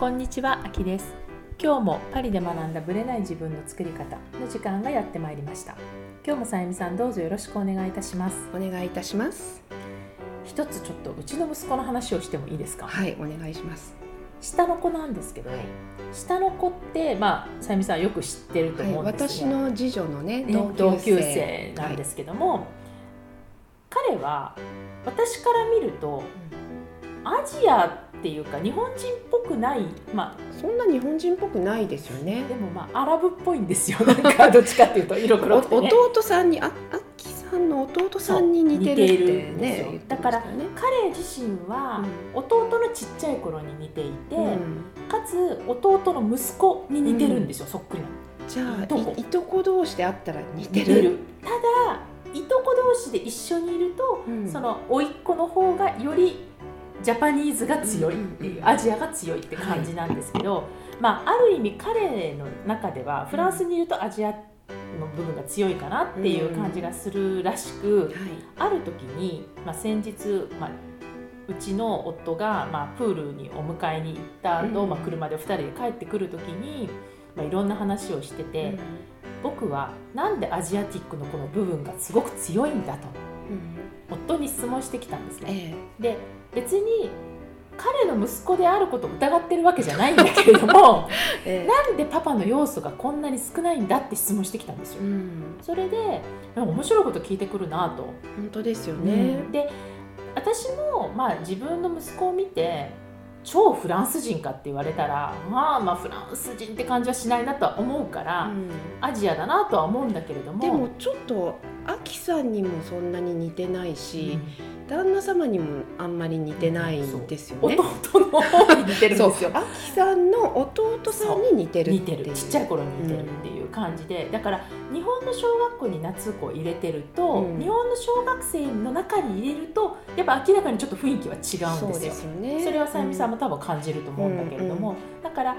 こんにちは、あきです。今日もパリで学んだブレない自分の作り方の時間がやってまいりました。今日もさゆみさんどうぞよろしくお願いいたします。お願いいたします。一つちょっとうちの息子の話をしてもいいですか？はい、お願いします。下の子なんですけど、下の子ってまあさゆみさんよく知ってるとはい、思うんです私の次女のね、ね同級生なんですけども、彼は私から見るとアジアっていうか日本人っぽくないまはいそんな日本人っぽくないですよあね。でもまあアラブっぽいんですよ。なんか どっちかっていうと色お黒くて、ね、弟さんに、あ、あきさんの弟さんに似てるってね。言ってだから彼自身は弟のちっちゃい頃に似ていて、うん。かつ弟の息子に似てるんですよ、そっくりなじゃあいとこ？いいとこ同士で会ったら似てる？似てる。ただいとこ同士で一緒にいると、うん。その甥っ子の方がよりジャパニーズが強いっていう、うんアジアが強いって感じなんですけど、まあ、ある意味彼の中ではフランスにいるとアジアの部分が強いかなっていう感じがするらしく、はい。ある時に、まあ、先日、まあ、うちの夫が、まあ、プールにお迎えに行った後、うんまあ、車で2人で帰ってくる時に、まあ、いろんな話をしてて、僕はなんでアジアティックのこの部分がすごく強いんだとうん夫に質問してきたんですね。え。で別に彼の息子であることを疑ってるわけじゃないんだけれども ええ。えなんでパパの要素がこんなに少ないんだって質問してきたんですよ。う。ん、それで面白いこと聞いてくるなと。本当ですよね。で私も、まあ、自分の息子を見て超フランス人かって言われたらまあまあフランス人って感じはしないなとは思うから、うん。アジアだなとは思うんだけれども。でもちょっとあきさんにもそんなに似てないうん。し、旦那様にもあんまり似てないんですよね。弟の方に似てるんそうですよ。あきさんの弟さんに似てる似っていう。てる。ちっちゃい頃に似てるっていう感じで、だから日本の小学校に夏子を入れてると、うん。日本の小学生の中に入れるとやっぱ明らかにちょっと雰囲気は違うんそうですよ。ですよね。それはさゆみさんも多分感じると思うんだけれども、うん。だから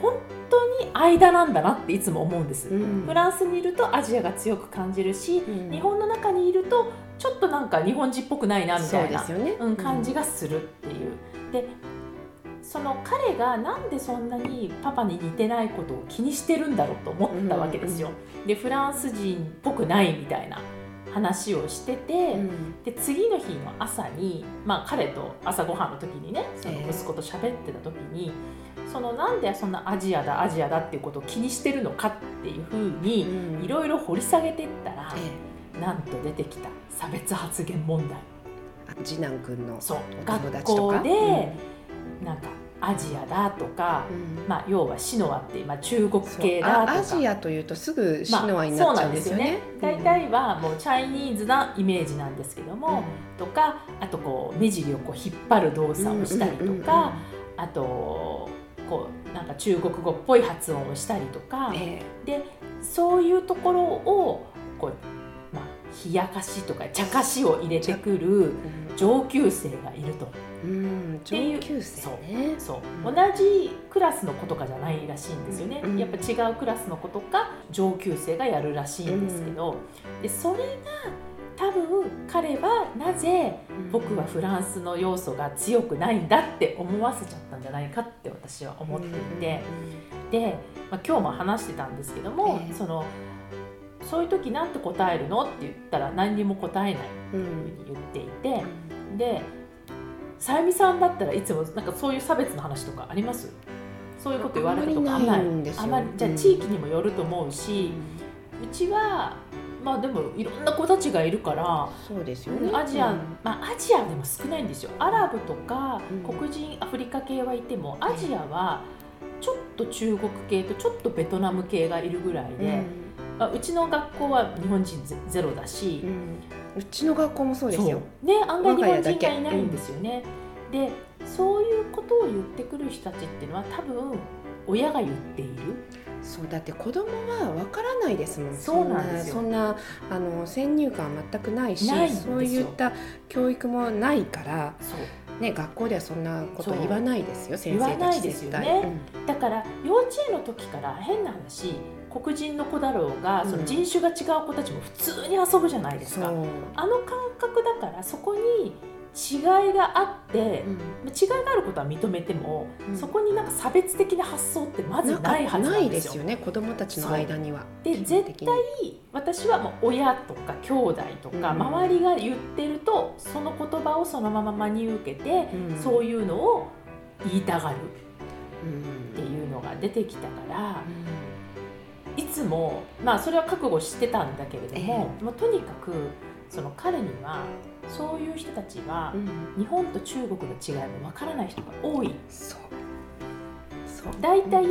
本当に間なんだなっていつも思うんです、うん、フランスにいるとアジアが強く感じるし、うん日本の中にいるとちょっとなんか日本人っぽくないなみたいなね。うん、感じがするっていう。でその彼がなんでそんなにパパに似てないことを気にしてるんだろうと思ったわけですよ。でフランス人っぽくないみたいな話をしてて、うんで次の日の朝に、まあ、彼と朝ごはんの時にねそのええ息子と喋ってた時に、そのなんでそんなアジアだアジアだっていうことを気にしてるのかっていうふうにうん。いろいろ掘り下げていったら、えなんと出てきた差別発言問題。次男くんのそう。学達とか？校で、なんかアジアだとか、うん。うんまあ、要はシノアって、まあ、中国系だとか。あアジアというとすぐシまあノアになっちゃうんですよね。そうなんですよね。大体はもうチャイニーズなイメージなんですけどうん。も、とかあとこう目尻をこう引っ張る動作をしたりとか、うんうんうんうん。あとこうなんか中国語っぽい発音をしたりとか、えでそういうところをこう、まあ、冷やかしとか茶化しを入れてくるえ上級生がいると。うん、ていう。上級生ね。そうう。ん。同じクラスの子とかじゃないらしいんですよね、うん。やっぱ違うクラスの子とか上級生がやるらしいんですけど、でそれが多分彼はなぜ僕はフランスの要素が強くないんだって思わせちゃったんじゃないかって私は思っていて、で、まあ、今日も話してたんですけども、ええ。そのそういう時なんて答えるの？って言ったら何にも答えないうんふうに言っていて。でさゆみさんだったらいつもなんかそういう差別の話とかありますそういうこと言われたとかあんまりないんですよあまりじゃあうん地域にもよると思うし、うちはまあでもいろんな子たちがいるから、そうですよね。アジア、うんまあアジアでも少ないんですよ。アラブとかうん。黒人アフリカ系はいてもアジアはちょっと中国系とちょっとベトナム系がいるぐらいで、まあ、うちの学校は日本人ゼゼロだし、うん。うんうちの学校もそうですよ。ね案外日本人がいないんですよね。でそういうことを言ってくる人たちっていうのは多分親が言っているそうだって子供はわからないですもん。そうなんですよそんなあの先入観は全くないし、ないそういった教育もないから、ね学校ではそんなこと言わないですよ。先生たちですよ絶ね対。だから幼稚園の時から変な話黒人の子だろうが、うんその人種が違う子たちも普通に遊ぶじゃないですか。そうあの感覚だからそこに違いがあって、違いがあることは認めても、うん。そこになんか差別的な発想ってまずないはずなんでよ。ですすよね子供たちの間には。で絶対私はもう親とか兄弟とかうん。周りが言ってるとその言葉をそのまま真に受けて、うん。そういうのを言いたがるうんっていうのが出てきたから、いつもまあそれは覚悟してたんだけれども、もうとにかくその彼にはそういう人たちはうん。日本と中国の違いもわからない人が多い。そう。そう。だいたい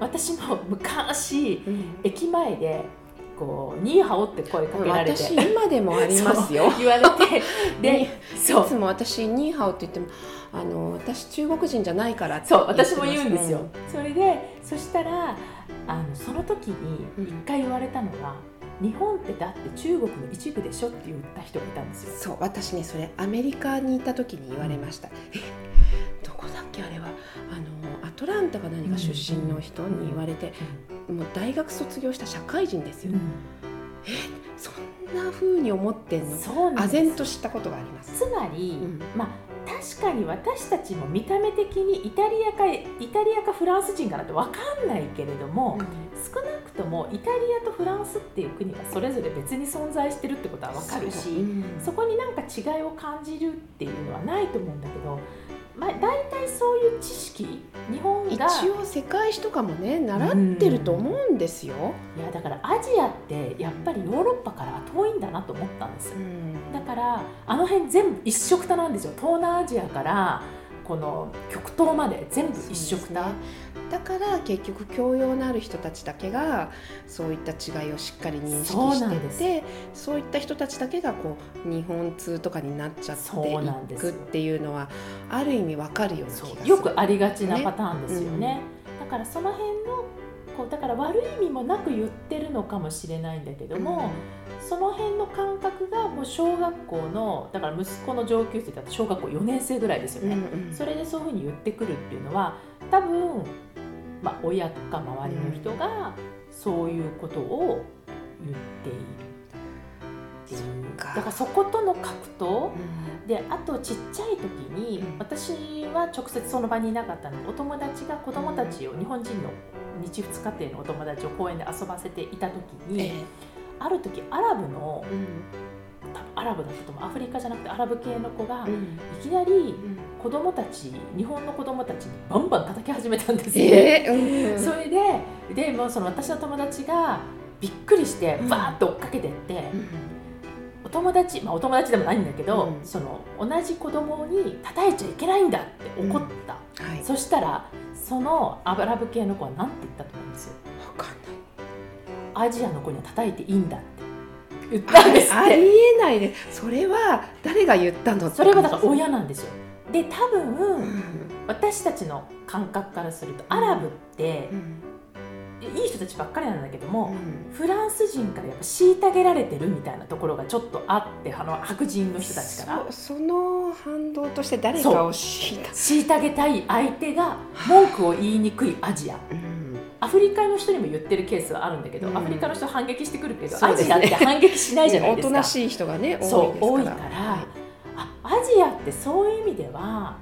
私も昔うん。駅前でこう「ニーハオ」って声かけられて。私今でもありますよ。言われて。でいつも私ニーハオって言ってもあの私中国人じゃないからってそう私も言うんですよ、それでそしたらあのその時に一回言われたのが、日本ってだって中国の一部でしょって言った人がいたんですよ。そう私ねそれアメリカにいた時に言われました。えどこだっけあれは？あのアトランタか何か出身の人に言われて、もう大学卒業した社会人ですよ、そんな風に思ってんの？そう唖然としたことがあります。つまり、ん。まあ確かに私たちも見た目的にイタリアかイタリアかフランス人かなって分かんないけれども、少なくともイタリアとフランスっていう国がそれぞれ別に存在してるってことは分かるしそううん。そこになんか違いを感じるっていうのはないと思うんだけど、まあ、大体そういう知識日本が一応世界史とかもね習ってると思うんですよ。いやだからアジアってやっぱりヨーロッパから遠いんだなと思ったんですうん。だからあの辺全部一緒くたなんですよ。東南アジアからこの極東まで全部一緒くた、だから結局教養のある人たちだけがそういった違いをしっかり認識しててそういった人たちだけがこう日本通とかになっちゃっていくっていうのはある意味わかるような気がする。よくありがちなパターンですよね。だからその辺のこうだから悪い意味もなく言ってるのかもしれないんだけども、その辺の感覚がもう小学校のだから息子の上級生だと小学校4年生ぐらいですようんね、うん。それでそういうふうに言ってくるっていうのは多分、まあ、親とか周りの人がそういうことを言っているっていう。か。だからそことの格闘うん。であとちっちゃい時に、うん。私は直接その場にいなかったの。でお友達が子供たちを、日本人の日仏家庭のお友達を公園で遊ばせていた時に、えある時アラブの多分アラブだったと思うアフリカじゃなくてアラブ系の子が、いうん。きなりうん子供たち日本の子供たちにバンバン叩き始めたんですよ。ええうんそれででもうその私の友達がびっくりしてうん。バーッと追っかけてって、うんお友達、まあ、お友達でもないんだけど、うん。その同じ子供に叩いちゃいけないんだって怒った、はい。そしたらそのアラブ系の子は何て言ったと思うんです？よわかんない。アジアの子には叩いていいんだって言ったんですって。ありえないでそれは誰が言ったの？それはだから親なんですよで多分、うん。私たちの感覚からするとアラブってうん。いい人たちばっかりなんだけども、うん。フランス人からやっぱ虐げられてるみたいなところがちょっとあってあの白人の人たちから。そその反動として誰かを虐げたい相手が文句を言いにくいアジア。うん。アフリカの人にも言ってるケースはあるんだけど、うん。アフリカの人は反撃してくるけど、アジアって反撃しないじゃないですか。おとなしい人がね多いから、あアジアってそういう意味では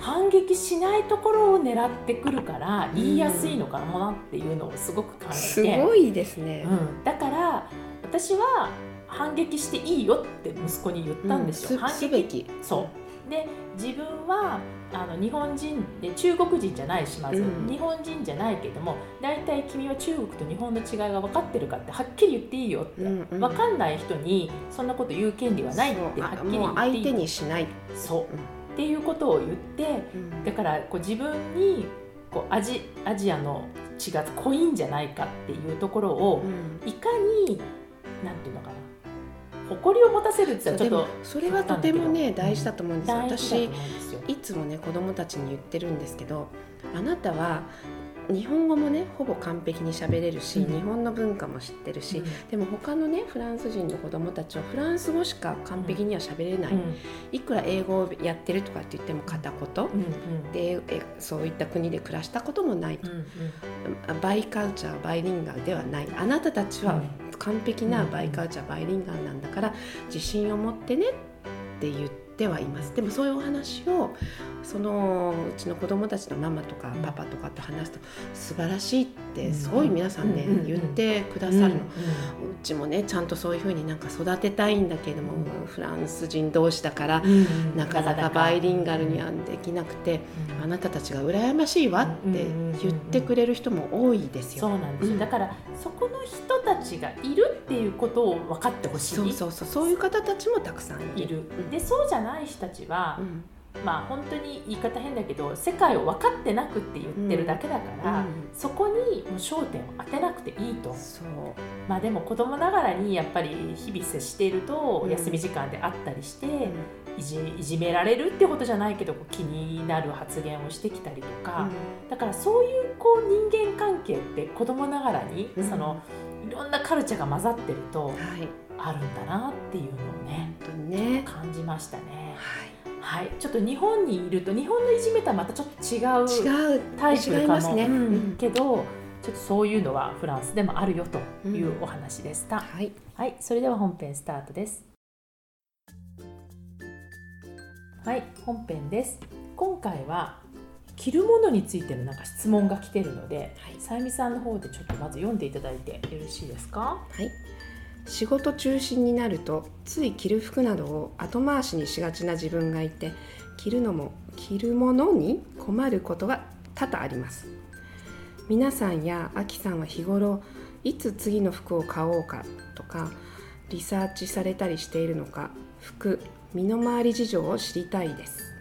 反撃しないところを狙ってくるから言いやすいのかなっていうのをすごく感じすて、ごいですね、うん、だから私は反撃していいよって息子に言ったんですよ。うん。反撃。そう。で自分はあの日本人で中国人じゃないしまず、うん。日本人じゃないけども大体君は中国と日本の違いが分かってるかってはっきり言っていいよって、うんうん。分かんない人にそんなこと言う権利はないってはっきり言っていい手にしない、そう。っていうことを言ってうん。だからこう自分にこうアジアジアの血が濃いんじゃないかっていうところをうん。いかになんていうのかな誇りを持たせるってちょっでもそれはとてもね大事だと思うんです。私。いつもね子供たちに言ってるんですけどあなたは日本語もねほぼ完璧に喋れるし、うん。日本の文化も知ってるし、うん。でも他のねフランス人の子供たちはフランス語しか完璧には喋れない、うん。いくら英語をやってるとかって言っても片言、でえそういった国で暮らしたこともないと、バイカルチャーバイリンガルではない。あなたたちは完璧なバイカルチャバイリンガルなんだから自信を持ってねって言っててはいます。でもそういうお話をそのうちの子供たちのママとかパパとかと話すと素晴らしいってすごい皆さんね言ってくださるの、うちもねちゃんとそういうふうになんか育てたいんだけれども、フランス人同士だから、なかなかバイリンガルにはできなくて、あなたたちが羨ましいわって言ってくれる人も多いですよ。そうなんです、だからそこの人たちがいるっていうことを分かってほしい。そうそうそう。そういう方たちもたくさんいる。でそうじゃない人たちは、まあ本当に言い方変だけど世界を分かってなくって言ってるだけだから、うん、そこにもう焦点を当てなくていいとそう。まあでも子供ながらにやっぱり日々接していると休み時間であったりして、いじいじめられるってことじゃないけど気になる発言をしてきたりとか、うん、だからそういうこう人間関係って子供ながらに、うん、そのいろんなカルチャーが混ざってると、あるんだなっていうのをねね。感じましたね。はい。はい、ちょっと日本にいると日本のいじめとはまたちょっと違うタイプかも、ね。うん、けどちょっとそういうのはフランスでもあるよというお話でした、うん、はい、はい、それでは本編スタートです。はい。本編です。今回は着るものについてのなんか質問が来てるので、はい、さゆみさんの方でちょっとまず読んでいただいてよろしいですか？はい仕事中心になるとつい着る服などを後回しにしがちな自分がいて着るのも着るものに困ることが多々あります。皆さんやあきさんは日頃いつ次の服を買おうかとかリサーチされたりしているのか服身の回り事情を知りたいです。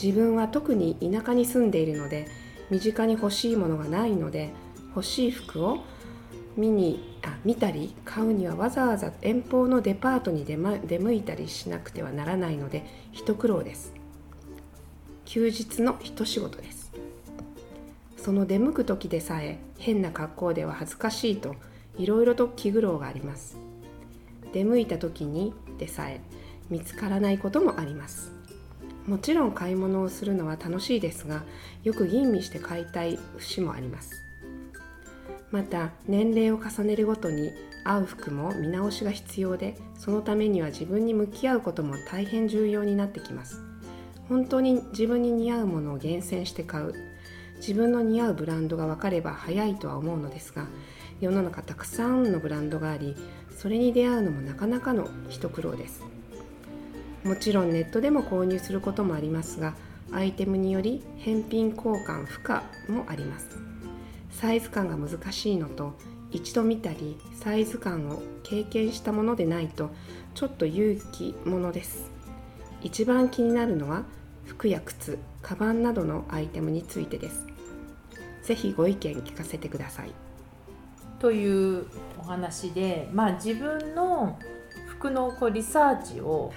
自分は特に田舎に住んでいるので身近に欲しいものがないので欲しい服を見にあ見たり買うにはわざわざ遠方のデパートに出,、ま、出向いたりしなくてはならないので一苦労です。休日の一仕事です。その出向く時でさえ変な格好では恥ずかしいといろいろと気苦労があります。出向いた時にでさえ見つからないこともあります。もちろん買い物をするのは楽しいですがよく吟味して買いたい節もあります。また年齢を重ねるごとに合う服も見直しが必要でそのためには自分に向き合うことも大変重要になってきます。本当に自分に似合うものを厳選して買う。自分の似合うブランドが分かれば早いとは思うのですが世の中たくさんのブランドがありそれに出会うのもなかなかの一苦労です。もちろんネットでも購入することもありますがアイテムにより返品交換不可もあります。サイズ感が難しいのと一度見たりサイズ感を経験したものでないとちょっと勇気ものです。一番気になるのは服や靴カバンなどのアイテムについてです。ぜひご意見聞かせてください。というお話で、まあ、自分の服のこうリサーチを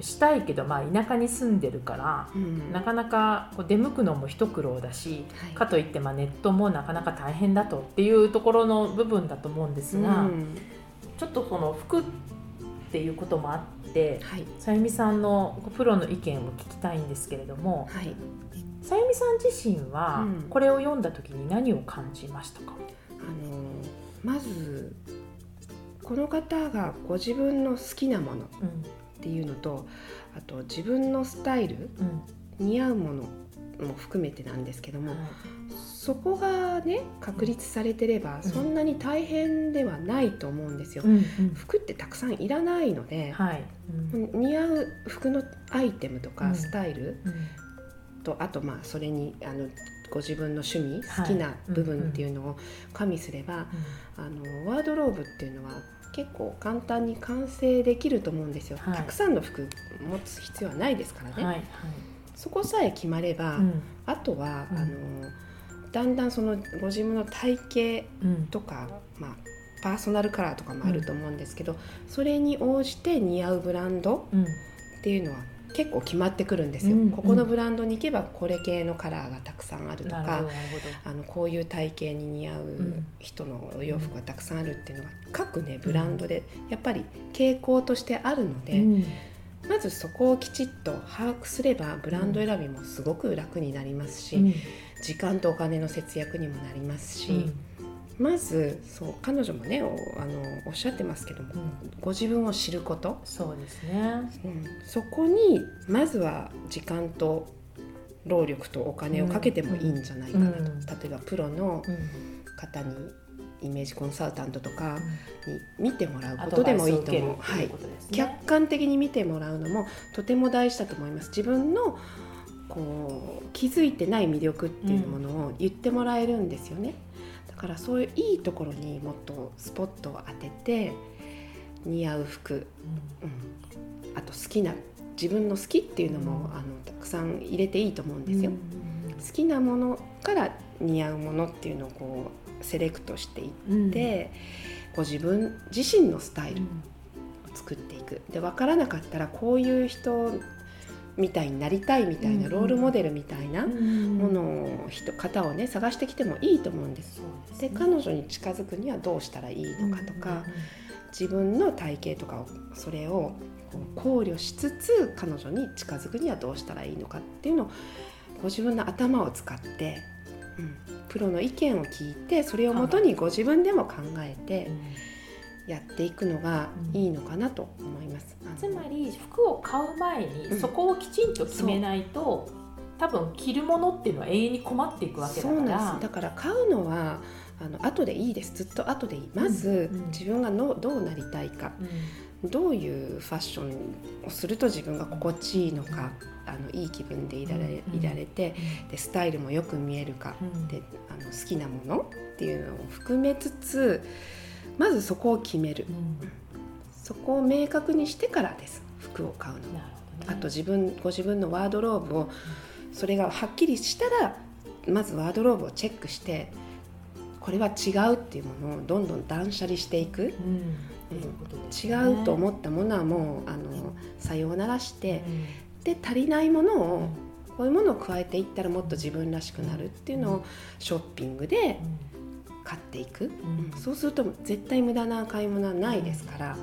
したいけど、まあ、田舎に住んでるから、うん、なかなかこう出向くのも一苦労だし、はい、かといってまあネットもなかなか大変だとっていうところの部分だと思うんですが、うん、ちょっとその服っていうこともあって、はい、さゆみさんのプロの意見を聞きたいんですけれども、はい、さゆみさん自身はこれを読んだ時に何を感じましたか、あのまずこの方がご自分の好きなもの、うんっていうのとあと自分のスタイル、うん、似合うものも含めてなんですけども、そこがね確立されてればそんなに大変ではないと思うんですよ。うんうん、服ってたくさんいらないので、はい。うん、似合う服のアイテムとかスタイル、とあとまあそれにあのご自分の趣味好きな部分っていうのを加味すれば、あのワードローブっていうのは結構簡単に完成できると思うんですよ、はい、たくさんの服持つ必要はないですからね、はいはい、そこさえ決まれば、うん、あとは、うん、あのだんだんそのご自分の体型とか、うん、まあ、パーソナルカラーとかもあると思うんですけど、それに応じて似合うブランドっていうのは結構決まってくるんですよ、うんうん、ここのブランドに行けばこれ系のカラーがたくさんあるとかあのこういう体型に似合う人のお洋服がたくさんあるっていうのが各ねブランドでやっぱり傾向としてあるので、うん、まずそこをきちっと把握すればブランド選びもすごく楽になりますし、うん、時間とお金の節約にもなりますし。まずそう彼女もねおあのおっしゃってますけども、ご自分を知ること、そうですね。うん、そこにまずは時間と労力とお金をかけてもいいんじゃないかなと、うん。例えばプロのうん。方にイメージコンサルタントとかに見てもらうことでもいいと思う。はい。客観的に見てもらうのもとても大事だと思います。自分のこう気づいてない魅力っていうものを言ってもらえるんですよね、だからそういういいところにもっとスポットを当てて似合う服、うん、あと好きな自分の好きっていうのも、うん。あのたくさん入れていいと思うんですよ、うん。好きなものから似合うものっていうのをこうセレクトしていって、ご自分自身のスタイルを作っていく。で分からなかったらこういう人みたいになりたいみたいなうんロールモデルみたいなもものを人方をね探してきてもいいと思うんです。で彼女に近づくにはどうしたらいいのかとか、自分の体型とかをそれを考慮しつつ彼女に近づくにはどうしたらいいのかっていうのをご自分の頭を使って、うん、プロの意見を聞いてそれをもとにご自分でも考えてやっていくのがいいのかなと思います。あの。つまり服を買う前にうん。そこをきちんと決めないと、多分着るものっていうのは永遠に困っていくわけだそうからなんです。だから買うのはあの後でいいです。ずっと後でいい。まず、うん。うん。自分がのどうなりたいか。どういうファッションをすると自分が心地いいのかあのいい気分でいられ,、うん。いられてでスタイルもよく見えるか、うん。であの好きなものっていうのを含めつつまずそこを決める。うん。そこを明確にしてからです。服を買うの。ね。あと自分ご自分のワードローブをそれがはっきりしたらまずワードローブをチェックしてこれは違うっていうものをどんどん断捨離していく。うん。違ね。うと思ったものはもうあのさようならしてうん。で足りないものをこういうものを加えていったらもっと自分らしくなるっていうのをショッピングで買っていく、んうん。そうすると絶対無駄な買い物はないですから。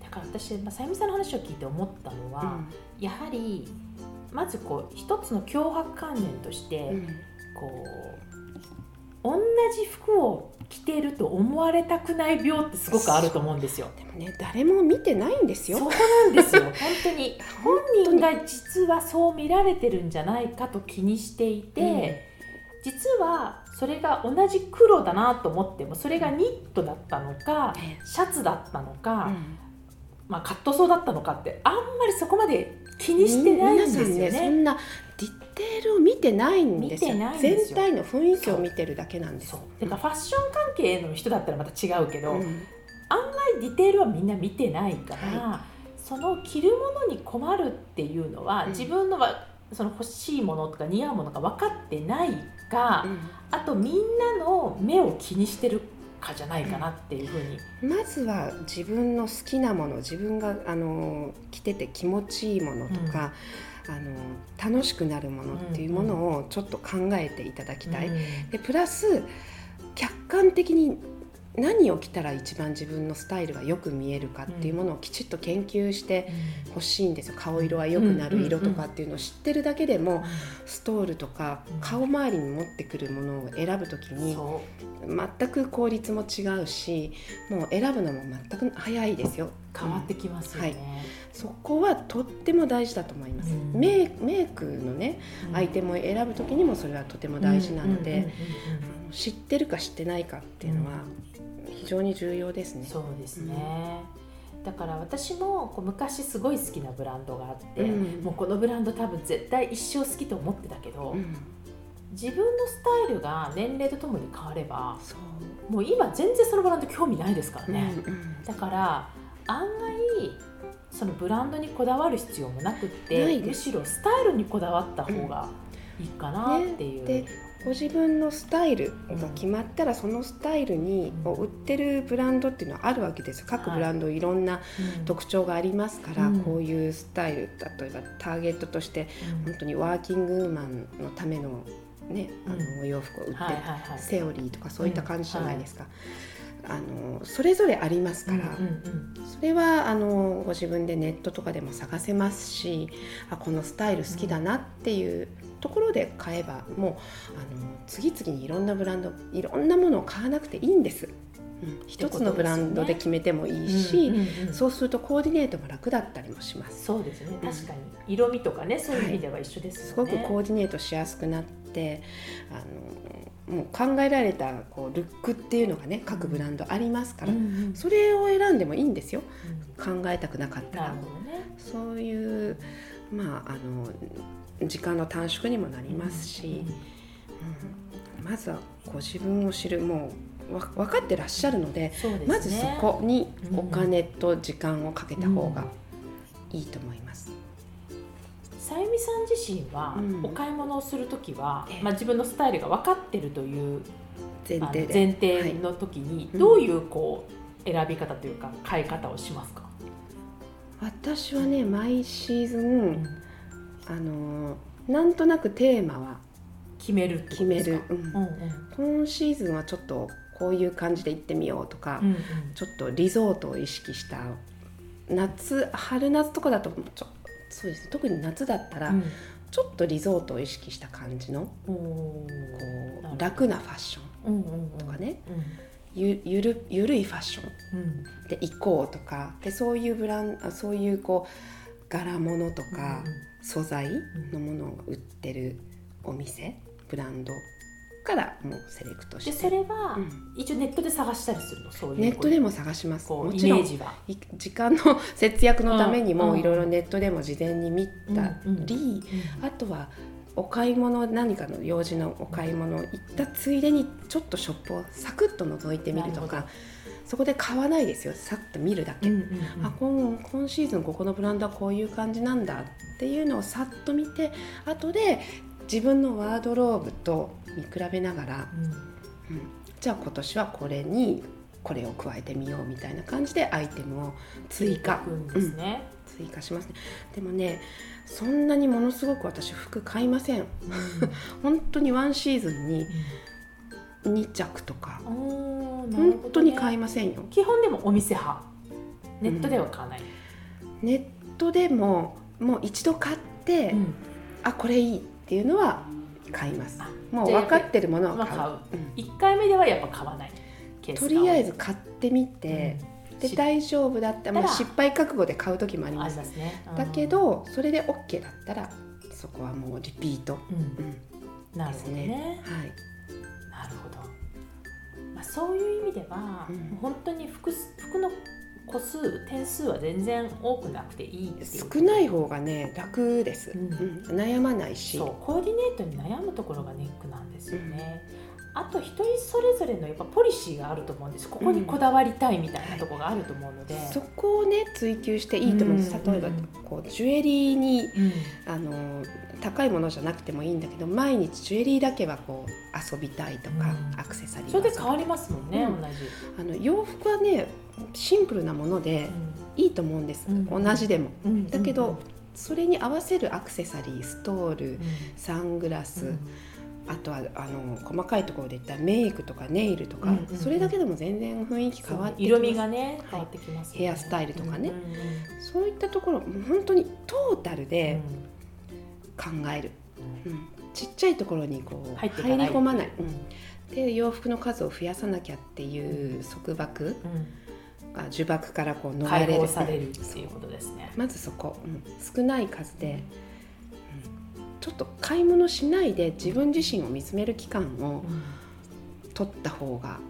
だから私、まあ、さゆみさんの話を聞いて思ったのは、やはりまずこう一つの脅迫観念として、うん。こう同じ服を着ていると思われたくない病ってすごくあると思うんですよ。でもね誰も見てないんですよ。そうなんですよ。本当に。本人が実はそう見られてるんじゃないかと気にしていて、うん実はそれが同じ黒だなと思ってもそれがニットだったのかねシャツだったのか、うん。まあ、カットソーだったのかってあんまりそこまで気にしてないんですよ皆さんね。そね。んなディテールを見てないんですよ。全体の雰囲気を見てるだけなんですそう。だからファッション関係の人だったらまた違うけど、うん。あんまりディテールはみんな見てないから、その着るものに困るっていうのは、うん自分のはその欲しいものとか似合うものが分かってないか、あとみんなの目を気にしてるかじゃないかなっていうふうに、うんまずは自分の好きなもの自分があの着てて気持ちいいものとか、あの楽しくなるものっていうものをちょっと考えていただきたい。うん。でプラス客観的に何を着たら一番自分のスタイルがよく見えるかっていうものをきちっと研究してほしいんですよ。顔色は良くなる色とかっていうのを知ってるだけでもストールとかうん。顔周りに持ってくるものを選ぶ時にそ全く効率も違うしもう選ぶのも全く早いですよ。う変わってきますよね。そこはとっても大事だと思います、うん。メイメイクのねうん。アイテムを選ぶ時にもそれはとても大事なので、うんうんうんうん知ってるか知ってないかっていうのは非常に重要ですね。そうですね、だから私もこう昔すごい好きなブランドがあって、うん。もうこのブランド多分絶対一生好きと思ってたけど、うん。自分のスタイルが年齢とともに変わればもう今全然そのブランド興味ないですからね、うんうん。だから案外そのブランドにこだわる必要もなくってむしろスタイルにこだわった方がいいかなっていう、ね。でご自分のスタイルが決まったらそのスタイルにうんを売ってるブランドっていうのはあるわけです各ブランドいろんなうん。特徴がありますから、うん。こういうスタイル例えばターゲットとしてうん。本当にワーキングウーマンのための,、ね、あうん。のお洋服を売ってセオリーとかそういった感じじゃないですか。あのそれぞれありますから、うんうん。それはあのご自分でネットとかでも探せますしあこのスタイル好きだなっていうところで買えばもうあの次々にいろんなブランドいろんなものを買わなくていいんです。うん、一つのブランドで決めてもいいし、うんうんうんそうするとコーディネートも楽だったりもします。そうですね。確かに色味とかねそういう意味では一緒ですすよね、ごくコーディネートしやすくなってあのもう考えられたこうルックっていうのがね各ブランドありますから、うんうんそれを選んでもいいんですよ。うん。考えたくなかったらね。そういうまああの時間の短縮にもなりますし、うんまずはご自分を知るもうわ分かってらっしゃるのでね。まずそこにうんお金と時間をかけた方がいいと思います。さゆみさん自身はうん。お買い物をするときは、ええ。まあ、自分のスタイルが分かってるという前提で。前提の時にはい。どういうこう選び方というか買い方をしますか、私はね毎シーズン、うんあのなんとなくテーマは決める決める、うん。うんうん。今シーズンはちょっとこういう感じで行ってみようとか、うんうん。ちょっとリゾートを意識した夏春夏とかだとちょそうです特に夏だったら、ちょっとリゾートを意識した感じのこう楽なファッションうんうんうんとかねうん。ゆゆるゆるいファッションうん。で行こうとかでそういうブランあそういうこう柄物とか、素材のものを売ってるお店ブランドからもうセレクトして。でそれは、うん。一応ネットで探したりするの？そういうネットでも探します。もちろん時間の節約のためにうんもいろいろネットでも事前に見たうんり、あとはお買い物何かの用事のお買い物行ったついでにちょっとショップをサクッと覗いてみるとかそこで買わないですよ。さっと見るだけ、うんうんうん。あ今今シーズンここのブランドはこういう感じなんだっていうのをさっと見て後で自分のワードローブと見比べながら、うん。うん。じゃあ今年はこれにこれを加えてみようみたいな感じでアイテムを追加。くんですね。追加しますね。でもねそんなにものすごく私服買いません。本当にワンシーズンに2着とか。本当に買いませんよ。基本でもお店派。ネットでは買わない。ネットでももう一度買って、うん。あこれいいっていうのは買います。あもう分かってるものは買う,、まあ買う。うん。一回目ではやっぱ買わない。とりあえず買ってみて、でし大丈夫だったら、まあ、失敗覚悟で買う時もありあますね。うん。だけ、どそれで OK だったらそこはもうリピート、うん。うん。なるほどね。はいなるほど。まあそういう意味では、うん。本当に服す服の個数点数は全然多くなくていいっていう少ない方がね楽です、うん。うん。悩まないし。そうコーディネートに悩むところがネックなんですよね。あと一人それぞれのやっぱポリシーがあると思うんです。ここにこだわりたいみたいなところがあると思うので、そこをね追求していいと思うんです、うん例えばうんこうジュエリーにうん。あの高いものじゃなくてもいいんだけど毎日ジュエリーだけはこう遊びたいとか、うん。アクセサリーそれでは変わりますもんね、うん。同じ、あの洋服はねシンプルなものでいいと思うんです、うん。同じでも。うん。だけど、それに合わせるアクセサリーストールうん。サングラス、うん。あとはあの細かいところで言ったらメイクとかネイルとか、うんうんうん。それだけでも全然雰囲気変わって色味がね変わってきますよね、ヘアスタイルとかね。うんうんうん。そういったところ本当にトータルで考える、うん。うんちっちゃいところにこう入り込まない、うん。うんで洋服の数を増やさなきゃっていう束縛が呪縛からこう逃れるされるっていうことですね。まずそこ、うん。少ない数で、うん。ちょっと買い物しないで自分自身を見つめる期間を取った方が、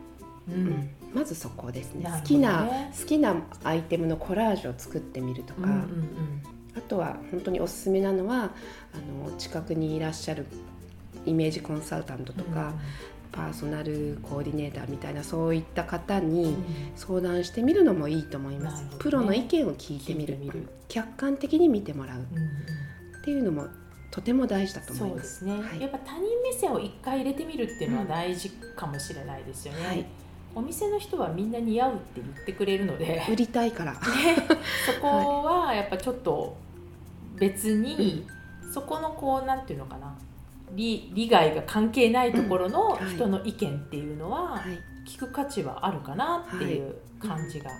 うん。うん。まずそこですね。好きな好きなアイテムのコラージュを作ってみるとか、うんあとは本当におすすめなのはあの近くにいらっしゃるイメージコンサルタントとか、パーソナルコーディネーターみたいなそういった方うん。に相談してみるのもいいと思います、なるほどね。プロの意見を聞いてみる。聞いてみる。客観的に見てもらう。うんうん。っていうのもとても大事だと思いまそうですすね、はい。やっぱ他人目線を一回入れてみるっていうのは大事かもしれないですよね、はいお店の人はみんな似合うって言ってくれるので、ね、売りたいから。そこはやっぱちょっと別に、そこのこうなんていうのかな。利利害が関係ないところの人の意見っていうのははい。聞く価値はあるかなっていう感じが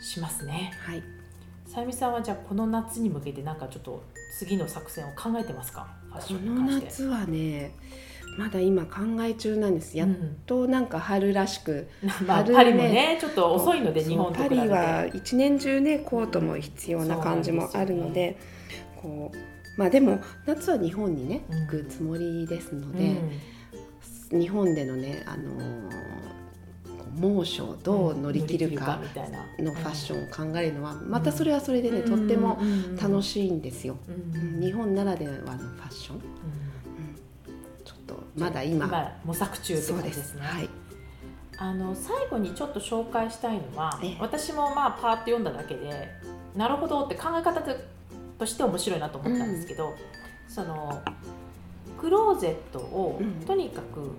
しますね。はい。さゆみさんはじゃあこの夏に向けてなんかちょっと次の作戦を考えてますかファッシこョンにの関して。夏はねまだ今考え中なんです。やっうんとなんか春らしく。まあ、春ね。パリもねちょっと遅いので日本とパリは一年中ねコートも必要な感じもあるのでこうまあでも夏は日本にねうん。行くつもりですのうで、ん。日本でのねあのー猛暑をどう乗り切るかのファッションを考えるのはまたそれはそれでねとっても楽い、しいんですよ。うんうん日本ならではのファッション、とまだ今。今模索中って感じですす。ね。はい。あの最後にちょっと紹介したいのはええ。私もまあパーッと読んだだけでなるほどって考え方ととして面白いなと思ったんですけど、そのクローゼットをうん。とにかく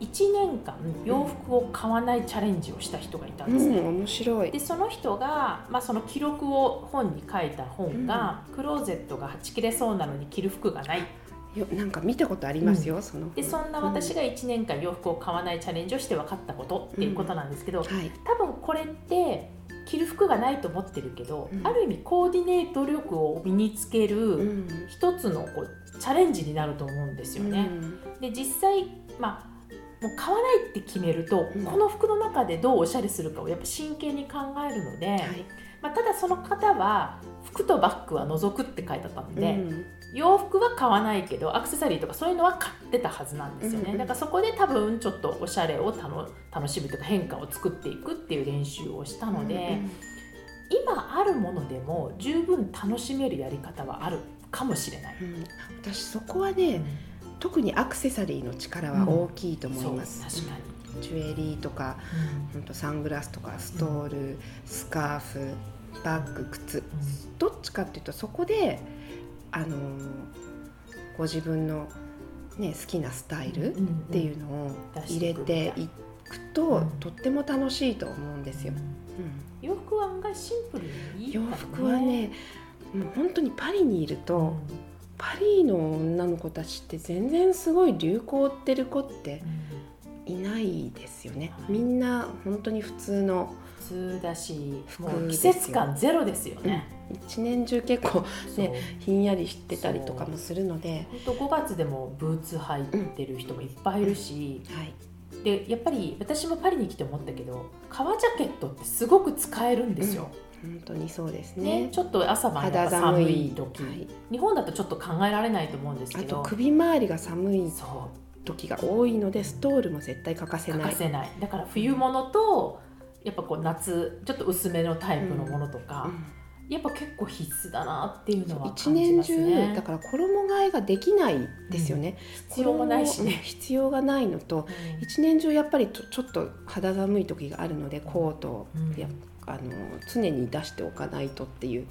1年間洋服を買わないチャレンジをした人がいたんですね。うん面白い。でその人が、まあ、その記録を本に書いた本が、クローゼットがはち切れそうなのに着る服がないよなんか見たことありますよ、その。でそんな私が1年間洋服を買わないチャレンジをして分かったことっていうことなんですけど、はい。多分これって着る服がないと思ってるけど、うん。ある意味コーディネート力を身につけうるん。一つのこうチャレンジになると思うんですよね。で実際まあもう買わないって決めると、うん。この服の中でどうおしゃれするかをやっぱ真剣に考えるので、はい。まあ、ただその方は服とバッグは除くって書いてあったので、うん洋服は買わないけどアクセサリーとかそういうのは買ってたはずなんですよね、うんうんだからそこで多分ちょっとおしゃれを楽楽しむというか変化を作っていくっていう練習をしたので、今あるものでも十分楽しめるやり方はあるかもしれない。うん。うん私そこはね特にアクセサリーの力は大きいと思います、確かに、ジュエリーとかほん。とサングラスとかストール、スカーフバッグ靴。どっちかっていうとそこであのーご自分の、ね、好きなスタイルっっていうのを入れていくと、うん。とっても楽しいと思うんですよ。うん。洋服は案外シンプルにいいか洋服はねもう本当にパリにいると、うん。パリの女の子たちって全然すごい流行ってる子っていないですよね、はいみんな本当に普通の普通だし服もう季節感ゼロですよね。一年中結構ねひんやりしてたりとかもするので、本当5月でもブーツ履いてる人もいっぱいいるし、はい、でやっぱり私もパリに来て思ったけど革ジャケットってすごく使えるんですよ。本当にそうですね。ね。ちょっと朝晩寒寒い。い時、はい。日本だとちょっと考えられないと思うんですあとけど首周りが寒いそ時が多いのでストールも絶対欠かせない。う欠かせない。だから冬物とやっぱこう夏ちょっと薄めのタイプのものとか、やっぱ結構必須だなっていうのは一感じ年ますね。中だから衣替えができないですよね。必要もないし衣ね。必要がないのとうん一年中やっぱりちょちょっと肌寒い時があるのでコートやあの常に出しておかないとっていう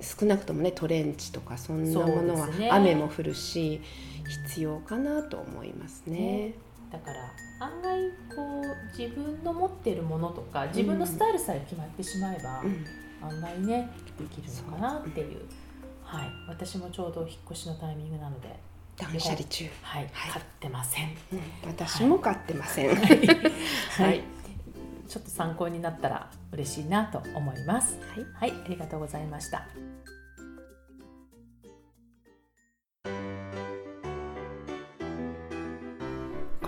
少なくともねトレンチとかそんなものは雨も降るし必要かなと思いますね。だから案外こう自分の持ってるものとか自分のスタイルさえ決まってしまえば、うん。案外ねできるのかなっていう、はい、私もちょうど引っ越しのタイミングなので、断捨離中、はい。はい。買ってません。うん。私も買ってません。は はい。い、ちょっと参考になったら嬉しいなと思います。はい。はい、ありがとうございました。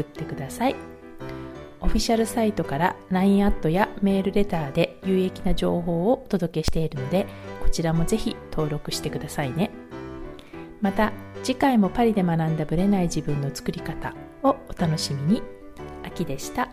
送ってください。オフィシャルサイトから LINE アットやメールレターで有益な情報をお届けしているのでこちらもぜひ登録してくださいね。また次回もパリで学んだブレない自分の作り方をお楽しみに。秋でした。